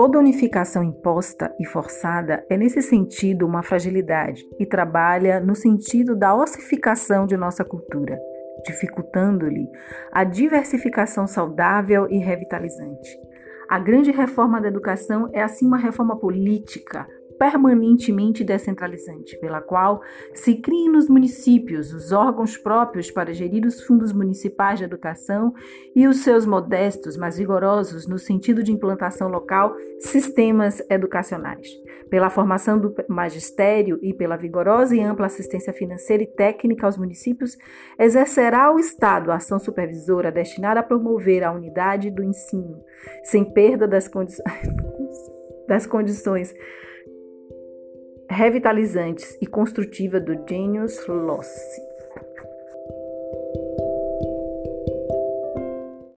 Toda unificação imposta e forçada é, nesse sentido, uma fragilidade e trabalha no sentido da ossificação de nossa cultura, dificultando-lhe a diversificação saudável e revitalizante. A grande reforma da educação é, assim, uma reforma política, permanentemente descentralizante, pela qual se criem nos municípios os órgãos próprios para gerir os fundos municipais de educação e os seus modestos, mas vigorosos no sentido de implantação local, sistemas educacionais. Pela formação do magistério e pela vigorosa e ampla assistência financeira e técnica aos municípios, exercerá o Estado a ação supervisora destinada a promover a unidade do ensino, sem perda das, condi das condições revitalizantes e construtiva do Genius Loci.